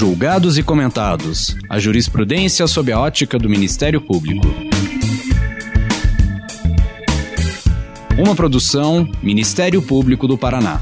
Julgados e comentados. A jurisprudência sob a ótica do Ministério Público. Uma produção Ministério Público do Paraná.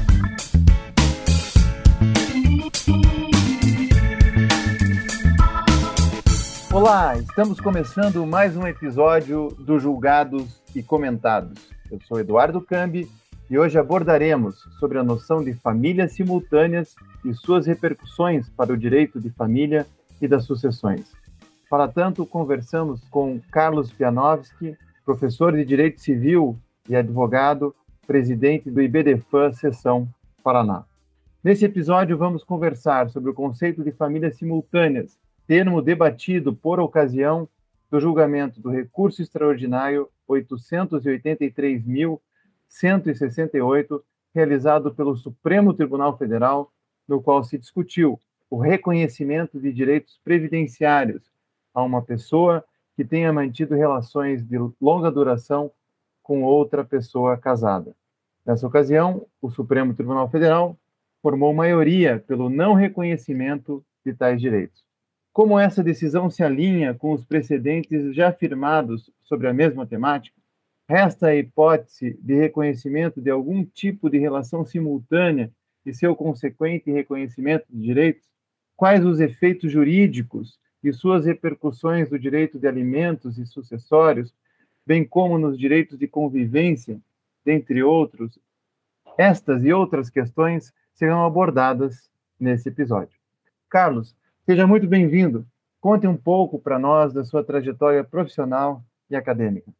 Olá, estamos começando mais um episódio do Julgados e Comentados. Eu sou Eduardo Cambi e hoje abordaremos sobre a noção de famílias simultâneas e suas repercussões para o direito de família e das sucessões. Para tanto, conversamos com Carlos Pianowski, professor de Direito Civil e advogado, presidente do IBDFAN Seção Paraná. Nesse episódio, vamos conversar sobre o conceito de famílias simultâneas, termo debatido por ocasião do julgamento do recurso extraordinário 883.000 168, realizado pelo Supremo Tribunal Federal, no qual se discutiu o reconhecimento de direitos previdenciários a uma pessoa que tenha mantido relações de longa duração com outra pessoa casada. Nessa ocasião, o Supremo Tribunal Federal formou maioria pelo não reconhecimento de tais direitos. Como essa decisão se alinha com os precedentes já afirmados sobre a mesma temática, Resta a hipótese de reconhecimento de algum tipo de relação simultânea e seu consequente reconhecimento de direitos? Quais os efeitos jurídicos e suas repercussões no direito de alimentos e sucessórios, bem como nos direitos de convivência, dentre outros? Estas e outras questões serão abordadas nesse episódio. Carlos, seja muito bem-vindo. Conte um pouco para nós da sua trajetória profissional e acadêmica.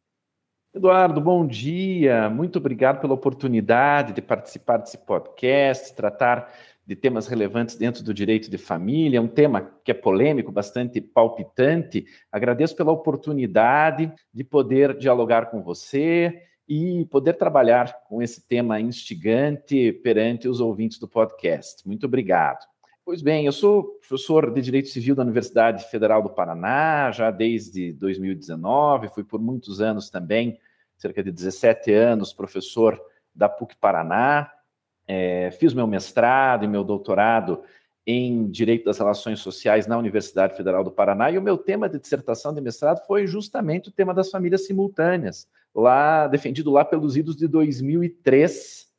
Eduardo, bom dia. Muito obrigado pela oportunidade de participar desse podcast, tratar de temas relevantes dentro do direito de família, um tema que é polêmico, bastante palpitante. Agradeço pela oportunidade de poder dialogar com você e poder trabalhar com esse tema instigante perante os ouvintes do podcast. Muito obrigado. Pois bem, eu sou professor de Direito Civil da Universidade Federal do Paraná, já desde 2019, fui por muitos anos também, cerca de 17 anos, professor da PUC Paraná, é, fiz meu mestrado e meu doutorado em Direito das Relações Sociais na Universidade Federal do Paraná, e o meu tema de dissertação de mestrado foi justamente o tema das famílias simultâneas, lá defendido lá pelos idos de 2003,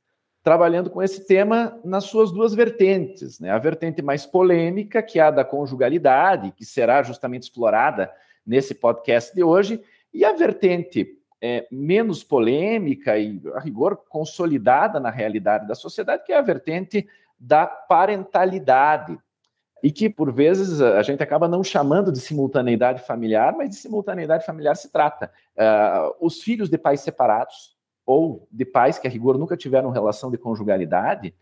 trabalhando com esse tema nas suas duas vertentes. Né? A vertente mais polêmica, que é a da conjugalidade, que será justamente explorada nesse podcast de hoje, e a vertente é, menos polêmica e, a rigor, consolidada na realidade da sociedade, que é a vertente da parentalidade. E que, por vezes, a gente acaba não chamando de simultaneidade familiar, mas de simultaneidade familiar se trata. Uh, os filhos de pais separados, ou de pais que, a rigor, nunca tiveram relação de conjugalidade,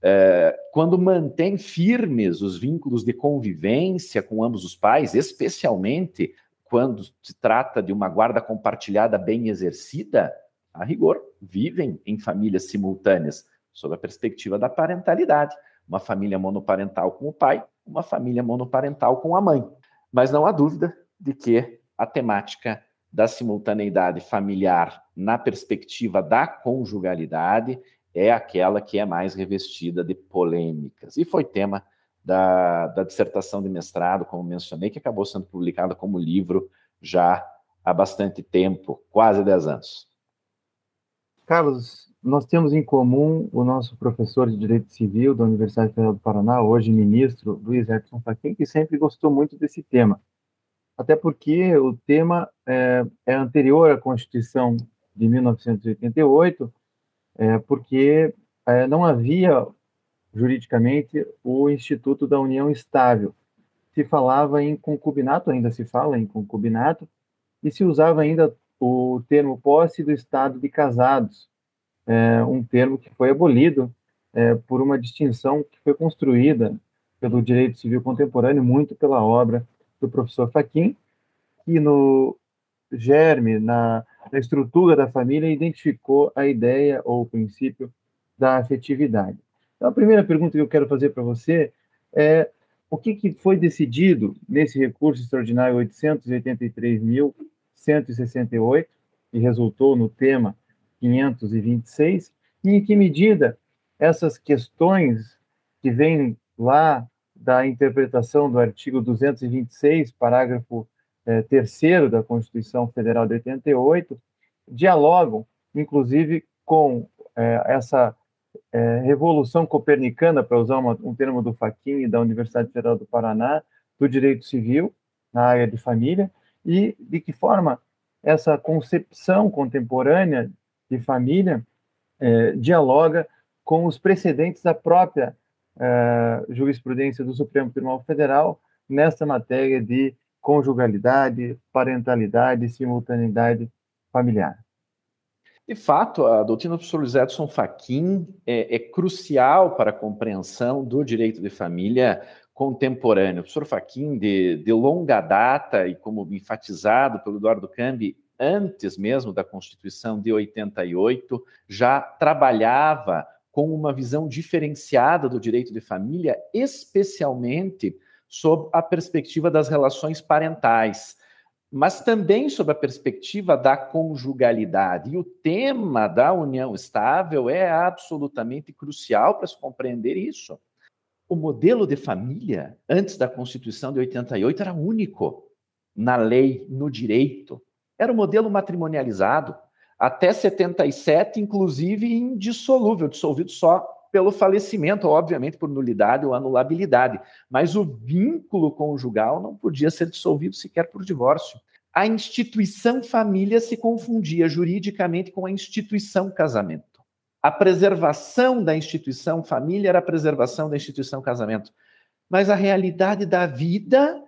é, quando mantém firmes os vínculos de convivência com ambos os pais, especialmente quando se trata de uma guarda compartilhada bem exercida, a rigor, vivem em famílias simultâneas, sob a perspectiva da parentalidade. Uma família monoparental com o pai, uma família monoparental com a mãe. Mas não há dúvida de que a temática da simultaneidade familiar na perspectiva da conjugalidade é aquela que é mais revestida de polêmicas. E foi tema da, da dissertação de mestrado, como mencionei, que acabou sendo publicada como livro já há bastante tempo, quase 10 anos. Carlos, nós temos em comum o nosso professor de Direito Civil da Universidade Federal do Paraná, hoje ministro, Luiz Edson Fachin, que sempre gostou muito desse tema até porque o tema é, é anterior à Constituição de 1988, é, porque é, não havia juridicamente o Instituto da União Estável. Se falava em concubinato, ainda se fala em concubinato, e se usava ainda o termo posse do estado de casados, é, um termo que foi abolido é, por uma distinção que foi construída pelo direito civil contemporâneo, muito pela obra do professor Faquin, que no germe, na, na estrutura da família, identificou a ideia ou o princípio da afetividade. Então, a primeira pergunta que eu quero fazer para você é o que, que foi decidido nesse recurso extraordinário 883.168, que resultou no tema 526, e em que medida essas questões que vêm lá da interpretação do artigo 226, parágrafo é, terceiro da Constituição Federal de 88, dialogam, inclusive, com é, essa é, revolução copernicana, para usar uma, um termo do Fachin e da Universidade Federal do Paraná, do direito civil na área de família, e de que forma essa concepção contemporânea de família é, dialoga com os precedentes da própria é, jurisprudência do Supremo Tribunal Federal nessa matéria de conjugalidade, parentalidade simultaneidade familiar. De fato, a doutrina do professor Luiz Edson Fachin é, é, crucial para a compreensão do direito de família contemporâneo. O professor Fachin, de, de longa data e como enfatizado pelo Eduardo Cambi, antes mesmo da Constituição de 88, já trabalhava com uma visão diferenciada do direito de família, especialmente sob a perspectiva das relações parentais, mas também sob a perspectiva da conjugalidade. E o tema da união estável é absolutamente crucial para se compreender isso. O modelo de família, antes da Constituição de 88, era único na lei, no direito. Era o modelo matrimonializado. Até 77, inclusive indissolúvel, dissolvido só pelo falecimento, obviamente por nulidade ou anulabilidade, mas o vínculo conjugal não podia ser dissolvido sequer por divórcio. A instituição família se confundia juridicamente com a instituição casamento. A preservação da instituição família era a preservação da instituição casamento. Mas a realidade da vida,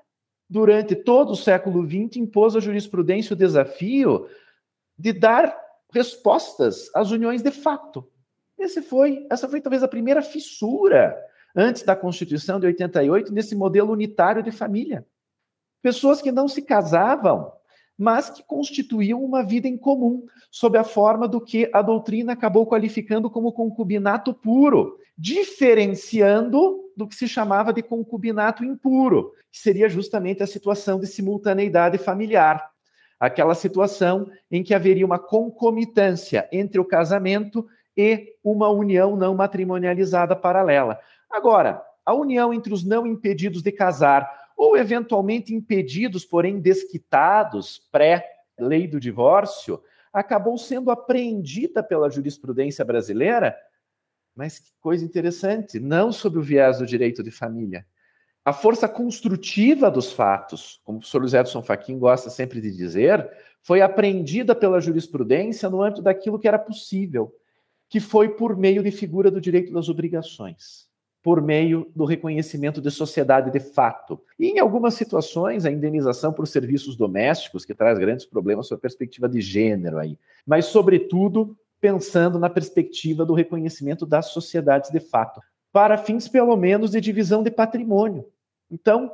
durante todo o século XX, impôs à jurisprudência o desafio de dar respostas às uniões de fato. Esse foi, essa foi talvez a primeira fissura antes da Constituição de 88 nesse modelo unitário de família. Pessoas que não se casavam, mas que constituíam uma vida em comum, sob a forma do que a doutrina acabou qualificando como concubinato puro, diferenciando do que se chamava de concubinato impuro, que seria justamente a situação de simultaneidade familiar. Aquela situação em que haveria uma concomitância entre o casamento e uma união não matrimonializada paralela. Agora, a união entre os não impedidos de casar ou eventualmente impedidos, porém desquitados, pré-lei do divórcio, acabou sendo apreendida pela jurisprudência brasileira, mas que coisa interessante, não sob o viés do direito de família. A força construtiva dos fatos, como o professor Luiz Edson Fachin gosta sempre de dizer, foi apreendida pela jurisprudência no âmbito daquilo que era possível que foi por meio de figura do direito das obrigações, por meio do reconhecimento de sociedade de fato. E em algumas situações, a indenização por serviços domésticos, que traz grandes problemas sob a perspectiva de gênero aí. Mas, sobretudo, pensando na perspectiva do reconhecimento das sociedades de fato, para fins, pelo menos, de divisão de patrimônio. Então,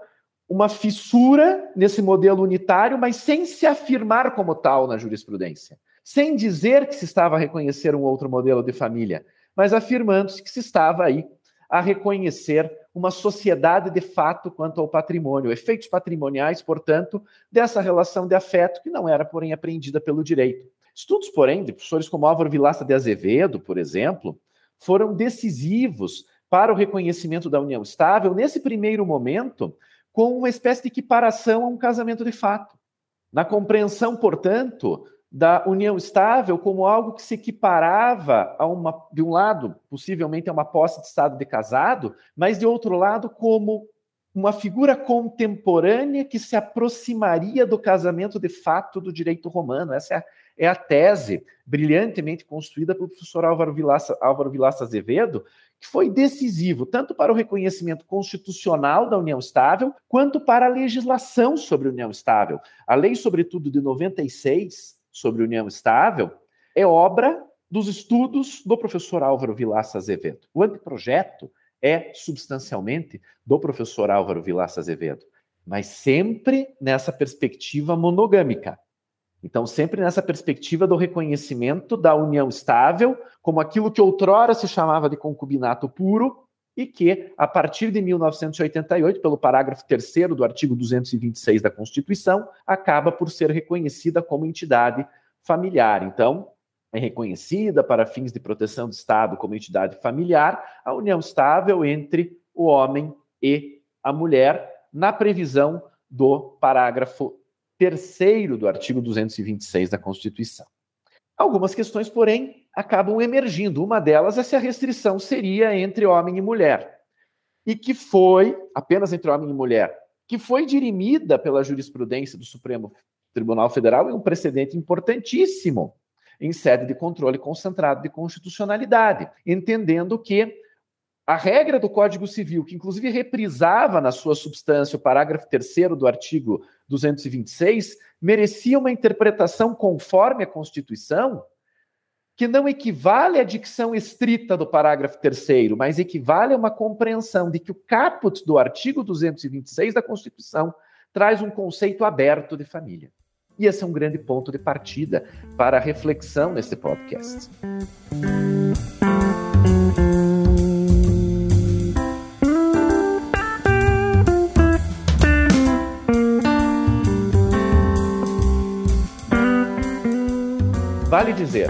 uma fissura nesse modelo unitário, mas sem se afirmar como tal na jurisprudência sem dizer que se estava a reconhecer um outro modelo de família, mas afirmando-se que se estava aí a reconhecer uma sociedade de fato quanto ao patrimônio, efeitos patrimoniais, portanto, dessa relação de afeto que não era, porém, apreendida pelo direito. Estudos, porém, de professores como Álvaro Vilaça de Azevedo, por exemplo, foram decisivos para o reconhecimento da união estável, nesse primeiro momento, com uma espécie de equiparação a um casamento de fato. Na compreensão, portanto, da união estável como algo que se equiparava a uma, de um lado, possivelmente a uma posse de estado de casado, mas de outro lado, como uma figura contemporânea que se aproximaria do casamento de fato do direito romano. Essa é a, é a tese brilhantemente construída pelo professor Álvaro Vilaça, Álvaro Vilaça Azevedo, que foi decisivo tanto para o reconhecimento constitucional da união estável, quanto para a legislação sobre união estável. A lei, sobretudo, de 96, sobre união estável é obra dos estudos do professor Álvaro Vilaça Azevedo. O anteprojeto é substancialmente do professor Álvaro Vilaça Azevedo, mas sempre nessa perspectiva monogâmica. Então, sempre nessa perspectiva do reconhecimento da união estável como aquilo que outrora se chamava de concubinato puro e que, a partir de 1988, pelo parágrafo 3 do artigo 226 da Constituição, acaba por ser reconhecida como entidade familiar. Então, é reconhecida para fins de proteção do Estado como entidade familiar a união estável entre o homem e a mulher na previsão do parágrafo terceiro do artigo 226 da Constituição. Algumas questões, porém, acabam emergindo. Uma delas é se a restrição seria entre homem e mulher, e que foi, apenas entre homem e mulher, que foi dirimida pela jurisprudência do Supremo Tribunal Federal em um precedente importantíssimo em sede de controle concentrado de constitucionalidade, entendendo que a regra do Código Civil, que inclusive reprisava na sua substância o parágrafo 3 do artigo 226, merecia uma interpretação conforme a Constituição, que não equivale à dicção estrita do parágrafo 3, mas equivale a uma compreensão de que o caput do artigo 226 da Constituição traz um conceito aberto de família. E esse é um grande ponto de partida para a reflexão nesse podcast. Vale dizer,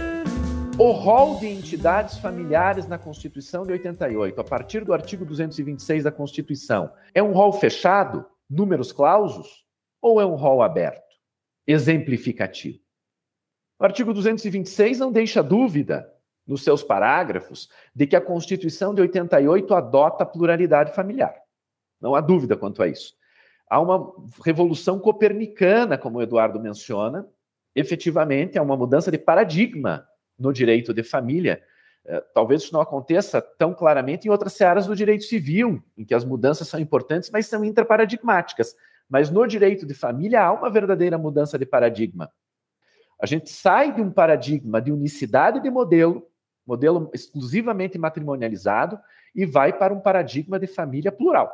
o rol de entidades familiares na Constituição de 88, a partir do artigo 226 da Constituição, é um rol fechado, números clausos, ou é um rol aberto? Exemplificativo. O artigo 226 não deixa dúvida, nos seus parágrafos, de que a Constituição de 88 adota a pluralidade familiar. Não há dúvida quanto a isso. Há uma revolução copernicana, como o Eduardo menciona, efetivamente é uma mudança de paradigma no direito de família. Eh, talvez isso não aconteça tão claramente em outras searas do direito civil, em que as mudanças são importantes, mas são interparadigmáticas. Mas no direito de família há uma verdadeira mudança de paradigma. A gente sai de um paradigma de unicidade de modelo, modelo exclusivamente matrimonializado, e vai para um paradigma de família plural,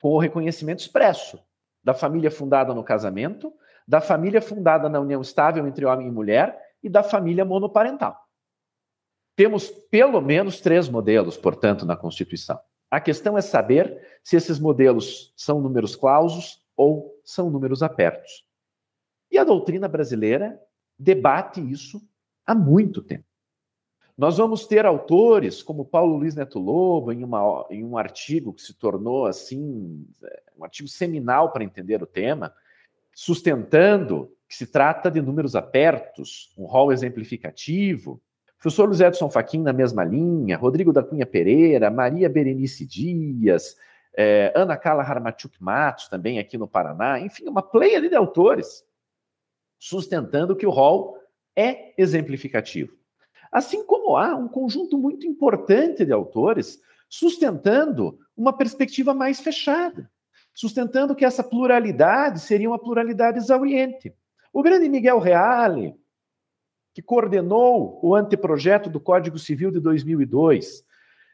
com o reconhecimento expresso da família fundada no casamento, da família fundada na união estável entre homem e mulher e da família monoparental. Temos pelo menos três modelos, portanto, na Constituição. A questão é saber se esses modelos são números clausos ou são números apertos. E a doutrina brasileira debate isso há muito tempo. Nós vamos ter autores como Paulo Luiz Neto Lobo, em, uma, em um artigo que se tornou assim, um artigo seminal para entender o tema, sustentando que se trata de números apertos, um rol exemplificativo, Professor Luiz Edson Fachin na mesma linha, Rodrigo da Cunha Pereira, Maria Berenice Dias, é, Ana Carla Harmachuk Matos, também aqui no Paraná, enfim, uma pleia de autores sustentando que o rol é exemplificativo. Assim como há um conjunto muito importante de autores sustentando uma perspectiva mais fechada, sustentando que essa pluralidade seria uma pluralidade exauriente. O grande Miguel Reale, que coordenou o anteprojeto do Código Civil de 2002,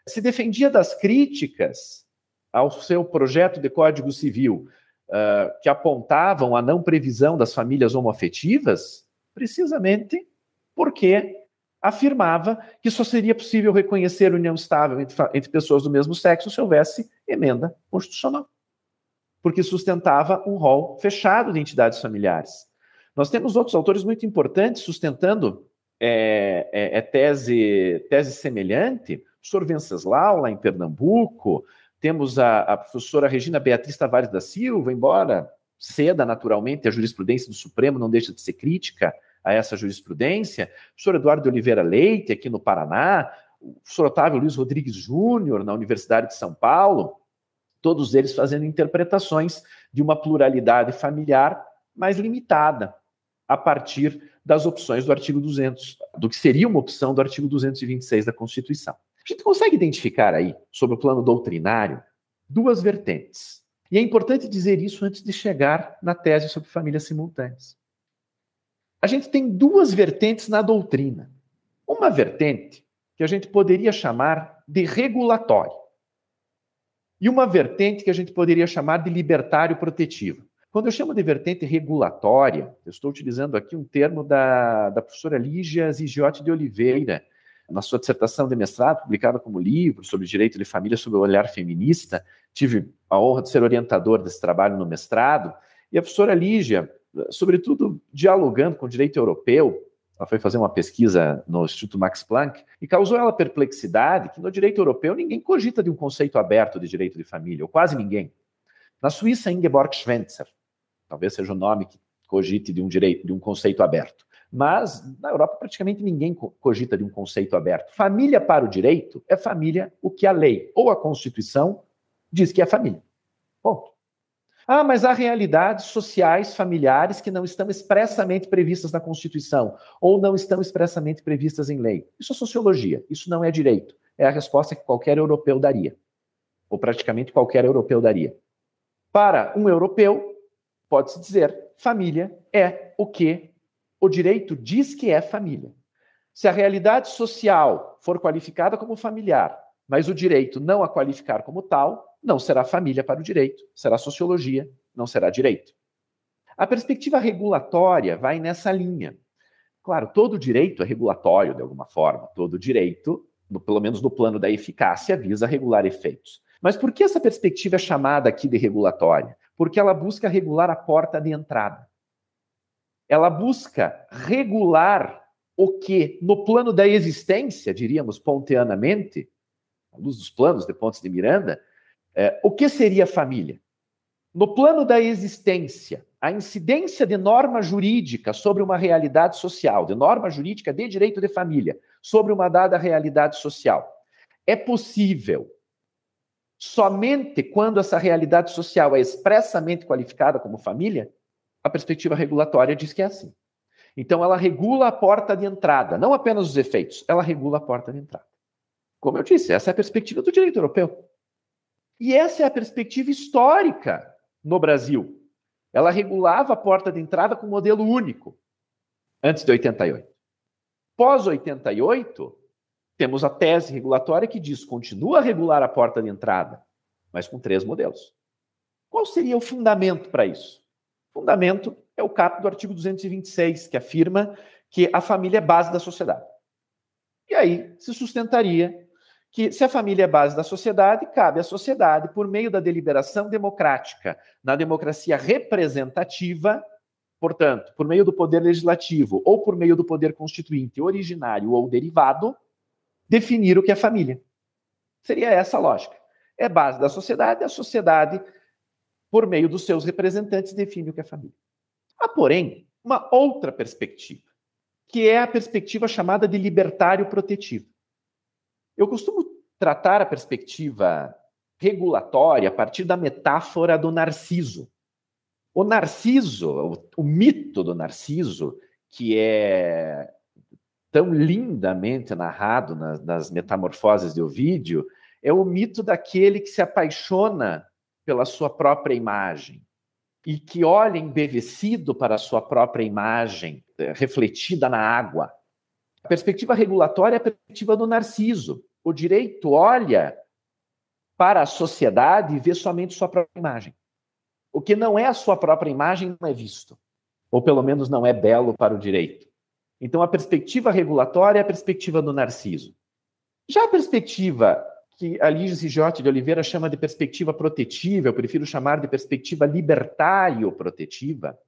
se defendia das críticas ao seu projeto de Código Civil, uh, que apontavam a não previsão das famílias homoafetivas, precisamente porque afirmava que só seria possível reconhecer união estável entre, entre pessoas do mesmo sexo se houvesse emenda constitucional. Porque sustentava um rol fechado de entidades familiares. Nós temos outros autores muito importantes sustentando é, é, é tese, tese semelhante. O professor Venceslau, lá em Pernambuco. Temos a, a professora Regina Beatriz Tavares da Silva, embora ceda naturalmente a jurisprudência do Supremo, não deixa de ser crítica a essa jurisprudência. O professor Eduardo Oliveira Leite, aqui no Paraná. O professor Otávio Luiz Rodrigues Júnior, na Universidade de São Paulo. Todos eles fazendo interpretações de uma pluralidade familiar mais limitada a partir das opções do artigo 200, do que seria uma opção do artigo 226 da Constituição. A gente consegue identificar aí, sobre o plano doutrinário, duas vertentes. E é importante dizer isso antes de chegar na tese sobre famílias simultâneas. A gente tem duas vertentes na doutrina. Uma vertente que a gente poderia chamar de regulatória, e uma vertente que a gente poderia chamar de libertário protetivo. Quando eu chamo de vertente regulatória, eu estou utilizando aqui um termo da, da professora Lígia Zigiotti de Oliveira, na sua dissertação de mestrado, publicada como livro sobre direito de família sob o olhar feminista. Tive a honra de ser orientador desse trabalho no mestrado. E a professora Lígia, sobretudo dialogando com o direito europeu, ela foi fazer uma pesquisa no Instituto Max Planck e causou ela perplexidade que no direito europeu ninguém cogita de um conceito aberto de direito de família, ou quase ninguém. Na Suíça, Ingeborg Schwenzer, talvez seja o nome que cogite de um direito, de um conceito aberto. Mas na Europa praticamente ninguém cogita de um conceito aberto. Família para o direito é família o que a lei ou a Constituição diz que é família. Ponto. Ah, mas há realidades sociais, familiares que não estão expressamente previstas na Constituição ou não estão expressamente previstas em lei. Isso é sociologia, isso não é direito. É a resposta que qualquer europeu daria, ou praticamente qualquer europeu daria. Para um europeu, pode-se dizer, família é o que o direito diz que é família. Se a realidade social for qualificada como familiar, mas o direito não a qualificar como tal, não será família para o direito, será sociologia, não será direito. A perspectiva regulatória vai nessa linha. Claro, todo direito é regulatório de alguma forma, todo direito, pelo menos no plano da eficácia, visa regular efeitos. Mas por que essa perspectiva é chamada aqui de regulatória? Porque ela busca regular a porta de entrada. Ela busca regular o que, no plano da existência, diríamos ponteanamente, à luz dos planos de Pontes de Miranda, é, o que seria família? No plano da existência, a incidência de norma jurídica sobre uma realidade social, de norma jurídica de direito de família, sobre uma dada realidade social, é possível somente quando essa realidade social é expressamente qualificada como família? A perspectiva regulatória diz que é assim. Então, ela regula a porta de entrada, não apenas os efeitos, ela regula a porta de entrada. Como eu disse, essa é a perspectiva do direito europeu. E essa é a perspectiva histórica no Brasil. Ela regulava a porta de entrada com modelo único, antes de 88. Pós 88, temos a tese regulatória que diz continua a regular a porta de entrada, mas com três modelos. Qual seria o fundamento para isso? O fundamento é o caput do artigo 226, que afirma que a família é base da sociedade. E aí se sustentaria que se a família é base da sociedade, cabe à sociedade, por meio da deliberação democrática, na democracia representativa, portanto, por meio do poder legislativo ou por meio do poder constituinte originário ou derivado, definir o que é família. Seria essa a lógica. É base da sociedade, a sociedade, por meio dos seus representantes, define o que é família. Há, porém, uma outra perspectiva, que é a perspectiva chamada de libertário protetivo. Eu costumo tratar a perspectiva regulatória a partir da metáfora do Narciso. O Narciso, o, o mito do Narciso, que é tão lindamente narrado nas, nas metamorfoses de Ovídio, é o mito daquele que se apaixona pela sua própria imagem e que olha embevecido para a sua própria imagem, eh, refletida na água. A perspectiva regulatória é a perspectiva do Narciso. O direito olha para a sociedade e vê somente sua própria imagem. O que não é a sua própria imagem não é visto, ou pelo menos não é belo para o direito. Então, a perspectiva regulatória é a perspectiva do Narciso. Já a perspectiva que a Lígia Cijotti de Oliveira chama de perspectiva protetiva, eu prefiro chamar de perspectiva libertário-protetiva,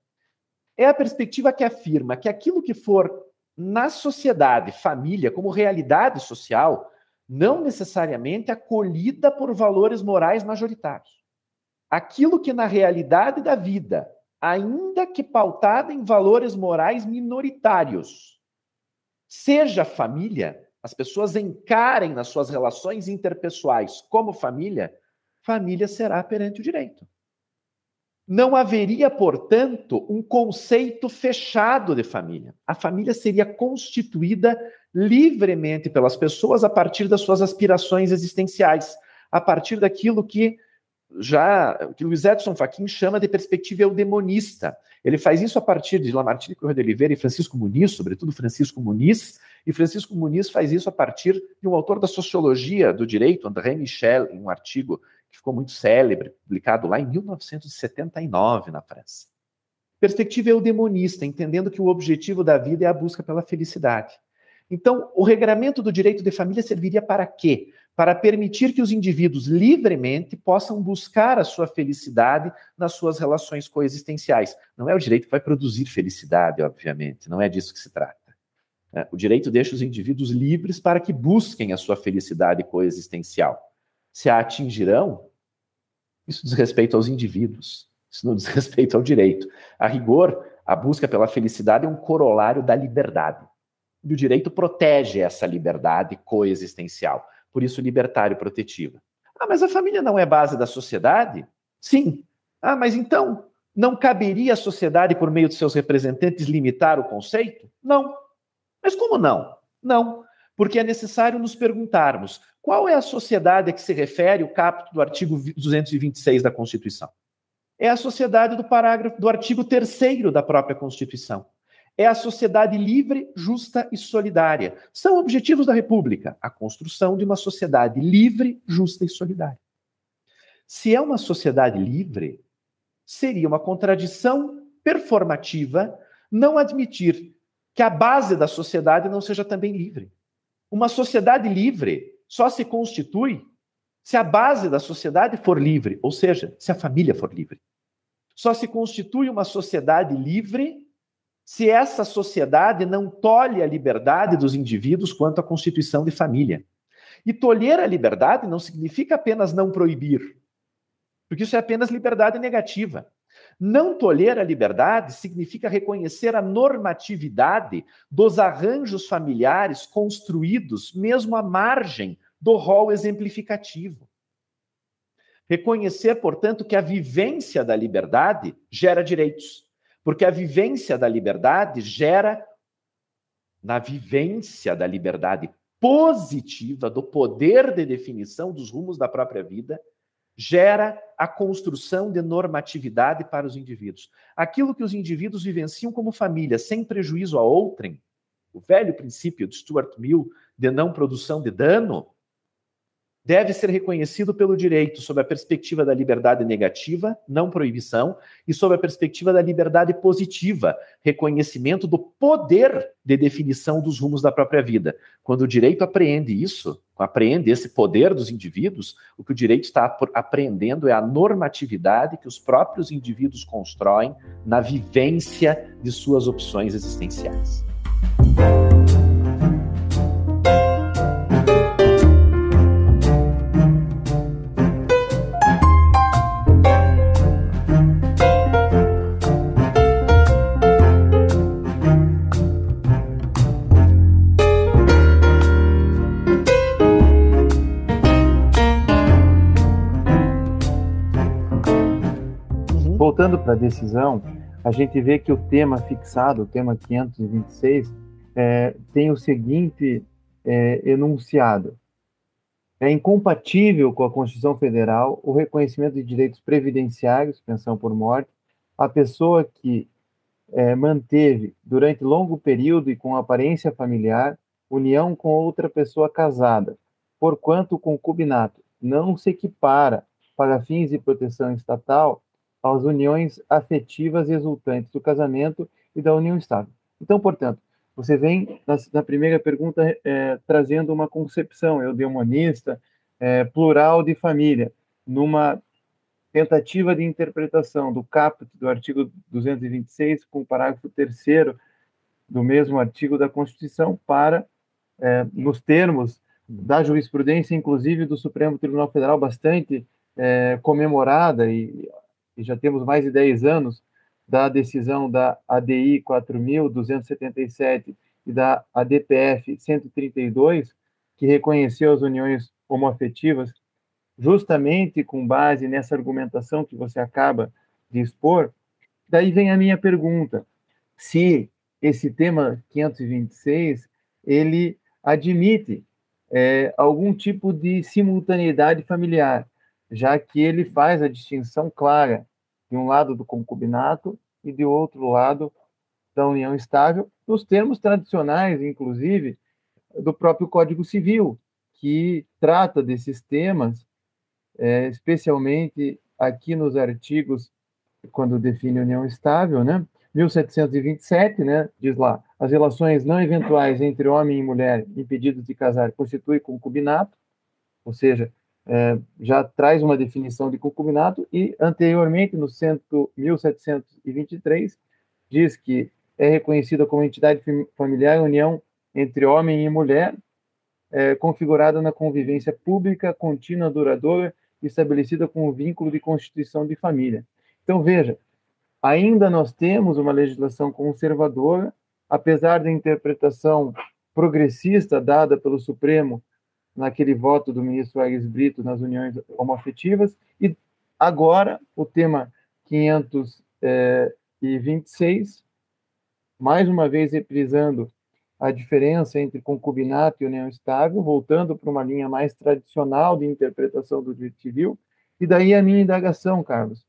é a perspectiva que afirma que aquilo que for na sociedade, família, como realidade social, não necessariamente acolhida por valores morais majoritários. Aquilo que na realidade da vida, ainda que pautada em valores morais minoritários, seja família, as pessoas encarem nas suas relações interpessoais como família, família será perante o direito. Não haveria, portanto, um conceito fechado de família. A família seria constituída livremente pelas pessoas a partir das suas aspirações existenciais, a partir daquilo que já que Luiz Edson Fachin chama de perspectiva eudemonista. Ele faz isso a partir de Lamartine Correia de Oliveira e Francisco Muniz, sobretudo Francisco Muniz, e Francisco Muniz faz isso a partir de um autor da sociologia do direito, André Michel, em um artigo que ficou muito célebre, publicado lá em 1979 na França. Perspectiva eudemonista, entendendo que o objetivo da vida é a busca pela felicidade. Então, o regramento do direito de família serviria para quê? Para permitir que os indivíduos livremente possam buscar a sua felicidade nas suas relações coexistenciais. Não é o direito que vai produzir felicidade, obviamente, não é disso que se trata. Né? O direito deixa os indivíduos livres para que busquem a sua felicidade coexistencial. Se a atingirão, isso diz respeito aos indivíduos, isso não diz respeito ao direito. A rigor, a busca pela felicidade é um corolário da liberdade. E o direito protege essa liberdade coexistencial. Por isso, libertário protetiva. Ah, mas a família não é base da sociedade? Sim. Ah, mas então não caberia à sociedade, por meio de seus representantes, limitar o conceito? Não. Mas como não? Não. Porque é necessário nos perguntarmos qual é a sociedade a que se refere o caput do artigo 226 da Constituição. É a sociedade do parágrafo do artigo 3 da própria Constituição. É a sociedade livre, justa e solidária. São objetivos da República, a construção de uma sociedade livre, justa e solidária. Se é uma sociedade livre, seria uma contradição performativa não admitir que a base da sociedade não seja também livre. Uma sociedade livre só se constitui se a base da sociedade for livre, ou seja, se a família for livre. Só se constitui uma sociedade livre se essa sociedade não tolhe a liberdade dos indivíduos quanto à constituição de família. E tolher a liberdade não significa apenas não proibir, porque isso é apenas liberdade negativa. Não tolher a liberdade significa reconhecer a normatividade dos arranjos familiares construídos mesmo à margem do rol exemplificativo. Reconhecer, portanto, que a vivência da liberdade gera direitos, porque a vivência da liberdade gera, na vivência da liberdade positiva, do poder de definição dos rumos da própria vida, gera a construção de normatividade para os indivíduos. Aquilo que os indivíduos vivenciam como família, sem prejuízo a outrem, o velho princípio de Stuart Mill de não produção de dano, deve ser reconhecido pelo direito sob a perspectiva da liberdade negativa, não proibição, e sob a perspectiva da liberdade positiva, reconhecimento do poder de definição dos rumos da própria vida. Quando o direito apreende isso, apreende esse poder dos indivíduos, o que o direito está apreendendo é a normatividade que os próprios indivíduos constroem na vivência de suas opções existenciais. Voltando para a decisão, a gente vê que o tema fixado, o tema 526, é, tem o seguinte é, enunciado: é incompatível com a Constituição Federal o reconhecimento de direitos previdenciários, pensão por morte, a pessoa que é, manteve durante longo período e com aparência familiar união com outra pessoa casada, porquanto o concubinato não se equipara para fins de proteção estatal às uniões afetivas resultantes do casamento e da união estável. Então, portanto, você vem na, na primeira pergunta é, trazendo uma concepção eudemonista, é, plural de família, numa tentativa de interpretação do caput do artigo 226 com o parágrafo 3 do mesmo artigo da Constituição para, é, nos termos da jurisprudência, inclusive do Supremo Tribunal Federal, bastante é, comemorada e e já temos mais de 10 anos da decisão da ADI 4.277 e da ADPF 132, que reconheceu as uniões homoafetivas, justamente com base nessa argumentação que você acaba de expor. Daí vem a minha pergunta: se esse tema 526 ele admite é, algum tipo de simultaneidade familiar, já que ele faz a distinção clara de um lado do concubinato e de outro lado da união estável, nos termos tradicionais, inclusive, do próprio Código Civil, que trata desses temas, é, especialmente aqui nos artigos, quando define união estável, né? 1727, né, diz lá, as relações não eventuais entre homem e mulher impedidos de casar constituem concubinato, ou seja, é, já traz uma definição de concubinato e, anteriormente, no cento, 1723, diz que é reconhecida como entidade familiar a união entre homem e mulher, é, configurada na convivência pública, contínua, duradoura, estabelecida com o vínculo de constituição de família. Então, veja, ainda nós temos uma legislação conservadora, apesar da interpretação progressista dada pelo Supremo naquele voto do ministro Aires Brito nas uniões homoafetivas, e agora o tema 526, mais uma vez reprisando a diferença entre concubinato e união estável, voltando para uma linha mais tradicional de interpretação do direito civil. E daí a minha indagação, Carlos.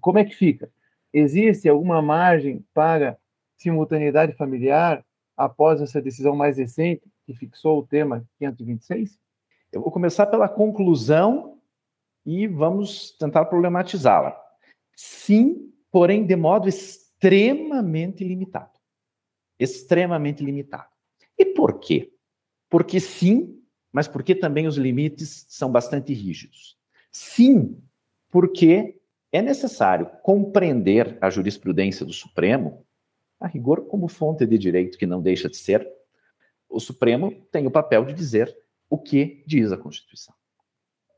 Como é que fica? Existe alguma margem para simultaneidade familiar após essa decisão mais recente que fixou o tema 526? Eu vou começar pela conclusão e vamos tentar problematizá-la. Sim, porém de modo extremamente limitado. Extremamente limitado. E por quê? Porque sim, mas porque também os limites são bastante rígidos. Sim, porque é necessário compreender a jurisprudência do Supremo, a rigor, como fonte de direito que não deixa de ser. O Supremo tem o papel de dizer o que diz a Constituição.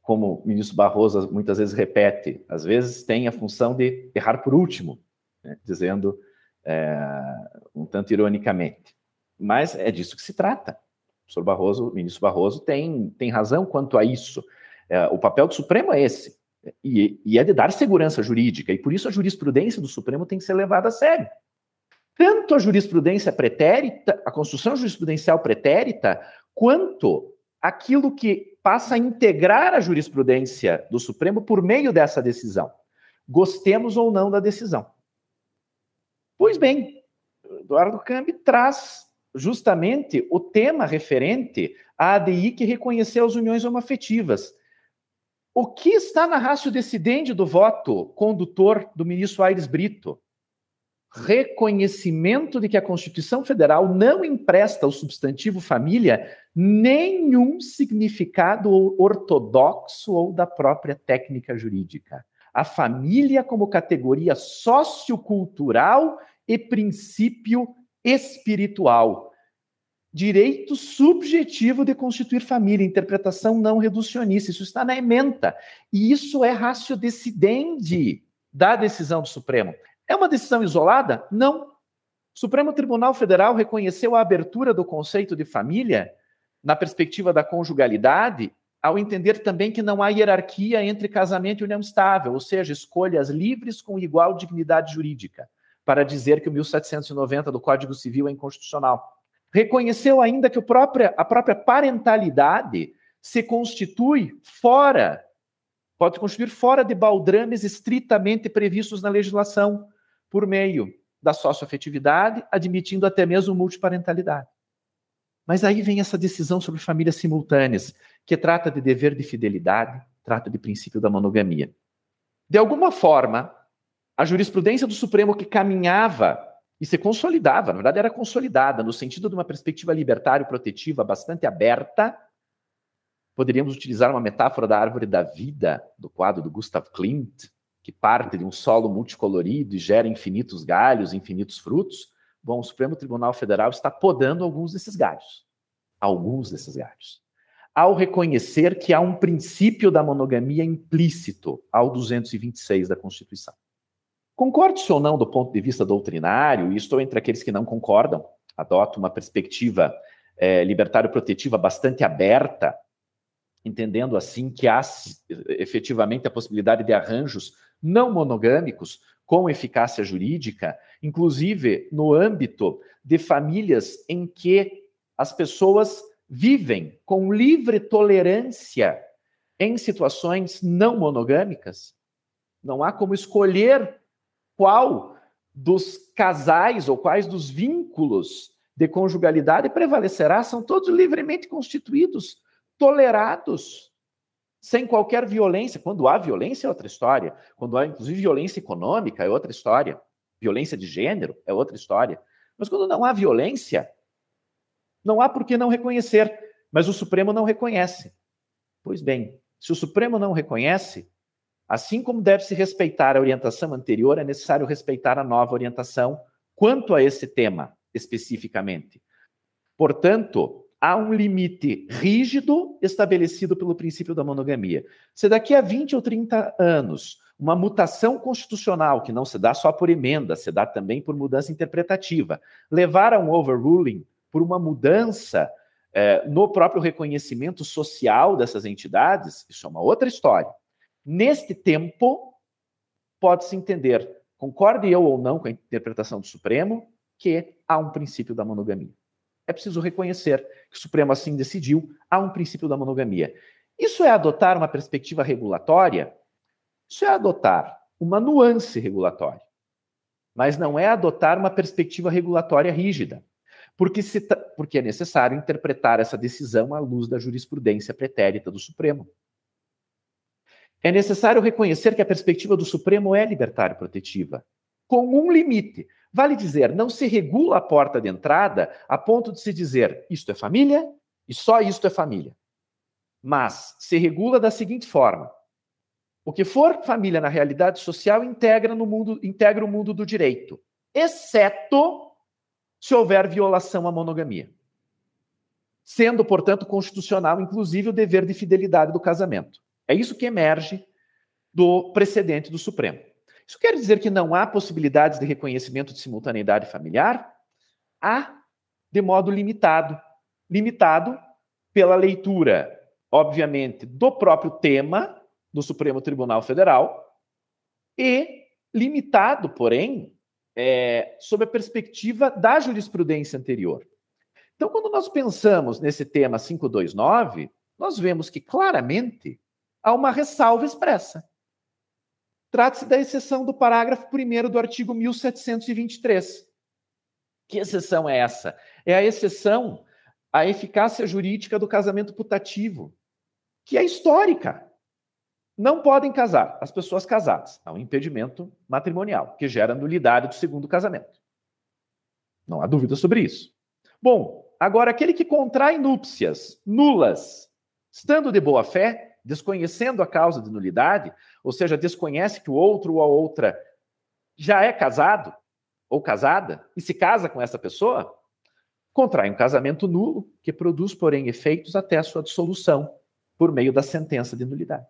Como o ministro Barroso muitas vezes repete, às vezes tem a função de errar por último, né, dizendo é, um tanto ironicamente. Mas é disso que se trata. O senhor Barroso, o ministro Barroso, tem, tem razão quanto a isso. É, o papel do Supremo é esse, e, e é de dar segurança jurídica, e por isso a jurisprudência do Supremo tem que ser levada a sério. Tanto a jurisprudência pretérita, a construção jurisprudencial pretérita, quanto aquilo que passa a integrar a jurisprudência do Supremo por meio dessa decisão. Gostemos ou não da decisão. Pois bem, Eduardo Cambi traz justamente o tema referente à ADI que reconheceu as uniões homoafetivas. O que está na ratio decidente do voto condutor do ministro Aires Brito? Reconhecimento de que a Constituição Federal não empresta ao substantivo família nenhum significado ortodoxo ou da própria técnica jurídica. A família como categoria sociocultural e princípio espiritual. Direito subjetivo de constituir família, interpretação não reducionista. Isso está na ementa. E isso é decidente da decisão do Supremo. É uma decisão isolada? Não. O Supremo Tribunal Federal reconheceu a abertura do conceito de família na perspectiva da conjugalidade, ao entender também que não há hierarquia entre casamento e união estável, ou seja, escolhas livres com igual dignidade jurídica para dizer que o 1790 do Código Civil é inconstitucional. Reconheceu ainda que própria, a própria parentalidade se constitui fora, pode constituir fora de baldrames estritamente previstos na legislação, por meio da socioafetividade, admitindo até mesmo multiparentalidade. Mas aí vem essa decisão sobre famílias simultâneas, que trata de dever de fidelidade, trata de princípio da monogamia. De alguma forma, a jurisprudência do Supremo que caminhava e se consolidava, na verdade era consolidada, no sentido de uma perspectiva libertário-protetiva bastante aberta. Poderíamos utilizar uma metáfora da árvore da vida, do quadro do Gustav Klimt, que parte de um solo multicolorido e gera infinitos galhos, infinitos frutos. Bom, o Supremo Tribunal Federal está podando alguns desses galhos. Alguns desses galhos. Ao reconhecer que há um princípio da monogamia implícito ao 226 da Constituição. Concorde-se ou não do ponto de vista doutrinário, e estou entre aqueles que não concordam, adoto uma perspectiva é, libertário-protetiva bastante aberta, entendendo assim que há efetivamente a possibilidade de arranjos não monogâmicos com eficácia jurídica, inclusive no âmbito de famílias em que as pessoas vivem com livre tolerância em situações não monogâmicas. Não há como escolher qual dos casais ou quais dos vínculos de conjugalidade prevalecerá, são todos livremente constituídos, tolerados, sem qualquer violência. Quando há violência é outra história. Quando há, inclusive, violência econômica é outra história. Violência de gênero é outra história. Mas quando não há violência, não há por que não reconhecer. Mas o Supremo não reconhece. Pois bem, se o Supremo não reconhece, Assim como deve se respeitar a orientação anterior, é necessário respeitar a nova orientação quanto a esse tema especificamente. Portanto, há um limite rígido estabelecido pelo princípio da monogamia. Se daqui a 20 ou 30 anos uma mutação constitucional, que não se dá só por emenda, se dá também por mudança interpretativa, levar a um overruling por uma mudança é, no próprio reconhecimento social dessas entidades, isso é uma outra história. Neste tempo, pode-se entender, concorde eu ou não com a interpretação do Supremo, que há um princípio da monogamia. É preciso reconhecer que o Supremo assim decidiu, há um princípio da monogamia. Isso é adotar uma perspectiva regulatória isso é adotar uma nuance regulatória, mas não é adotar uma perspectiva regulatória rígida, porque, se, porque é necessário interpretar essa decisão à luz da jurisprudência pretérita do Supremo. É necessário reconhecer que a perspectiva do Supremo é libertário protetiva, com um limite. Vale dizer, não se regula a porta de entrada a ponto de se dizer isto é família e só isto é família. Mas se regula da seguinte forma: o que for família na realidade social integra, no mundo, integra o mundo do direito, exceto se houver violação à monogamia. Sendo, portanto, constitucional, inclusive, o dever de fidelidade do casamento. É isso que emerge do precedente do Supremo. Isso quer dizer que não há possibilidades de reconhecimento de simultaneidade familiar? Há, de modo limitado. Limitado pela leitura, obviamente, do próprio tema do Supremo Tribunal Federal e limitado, porém, é, sob a perspectiva da jurisprudência anterior. Então, quando nós pensamos nesse tema 529, nós vemos que claramente há uma ressalva expressa. Trata-se da exceção do parágrafo 1 do artigo 1723. Que exceção é essa? É a exceção à eficácia jurídica do casamento putativo, que é histórica não podem casar as pessoas casadas. Há um impedimento matrimonial, que gera nulidade do segundo casamento. Não há dúvida sobre isso. Bom, agora aquele que contrai núpcias nulas, estando de boa fé, desconhecendo a causa de nulidade, ou seja, desconhece que o outro ou a outra já é casado ou casada e se casa com essa pessoa, contrai um casamento nulo que produz, porém, efeitos até a sua dissolução por meio da sentença de nulidade.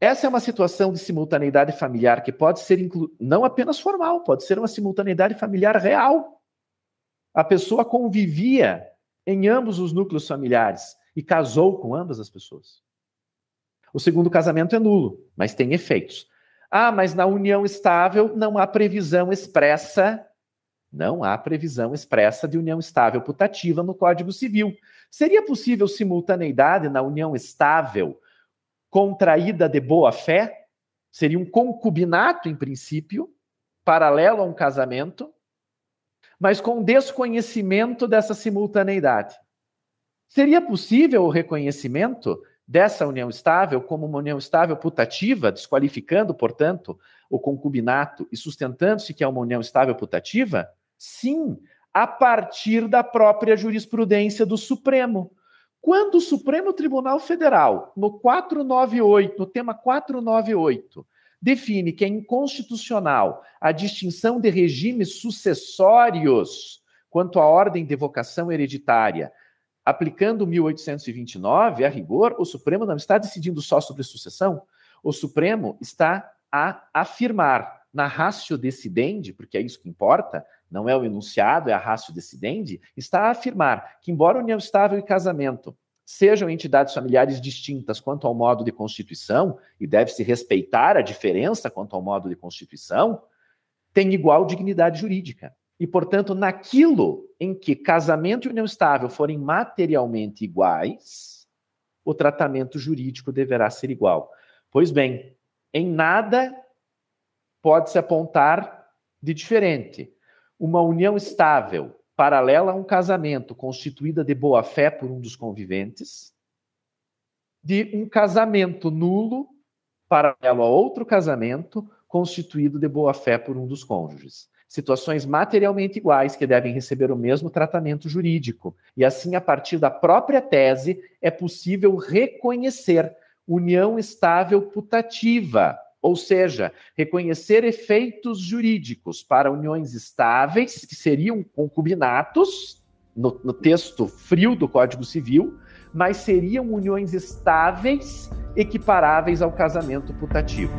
Essa é uma situação de simultaneidade familiar que pode ser inclu... não apenas formal, pode ser uma simultaneidade familiar real. A pessoa convivia em ambos os núcleos familiares e casou com ambas as pessoas. O segundo casamento é nulo, mas tem efeitos. Ah, mas na união estável não há previsão expressa, não há previsão expressa de união estável putativa no Código Civil. Seria possível simultaneidade na união estável contraída de boa fé, seria um concubinato, em princípio, paralelo a um casamento, mas com desconhecimento dessa simultaneidade. Seria possível o reconhecimento dessa união estável como uma união estável putativa, desqualificando, portanto, o concubinato e sustentando-se que é uma união estável putativa? Sim, a partir da própria jurisprudência do Supremo. Quando o Supremo Tribunal Federal, no 498, no tema 498, define que é inconstitucional a distinção de regimes sucessórios quanto à ordem de vocação hereditária, aplicando 1829, a rigor, o Supremo não está decidindo só sobre sucessão, o Supremo está a afirmar na ratio decidendi, porque é isso que importa, não é o enunciado, é a ratio decidendi, está a afirmar que, embora união estável e casamento sejam entidades familiares distintas quanto ao modo de constituição, e deve-se respeitar a diferença quanto ao modo de constituição, tem igual dignidade jurídica. E, portanto, naquilo em que casamento e união estável forem materialmente iguais, o tratamento jurídico deverá ser igual. Pois bem, em nada pode-se apontar de diferente uma união estável, paralela a um casamento, constituída de boa fé por um dos conviventes, de um casamento nulo, paralelo a outro casamento, constituído de boa fé por um dos cônjuges. Situações materialmente iguais que devem receber o mesmo tratamento jurídico. E assim, a partir da própria tese, é possível reconhecer união estável putativa ou seja, reconhecer efeitos jurídicos para uniões estáveis, que seriam concubinatos, no, no texto frio do Código Civil, mas seriam uniões estáveis equiparáveis ao casamento putativo.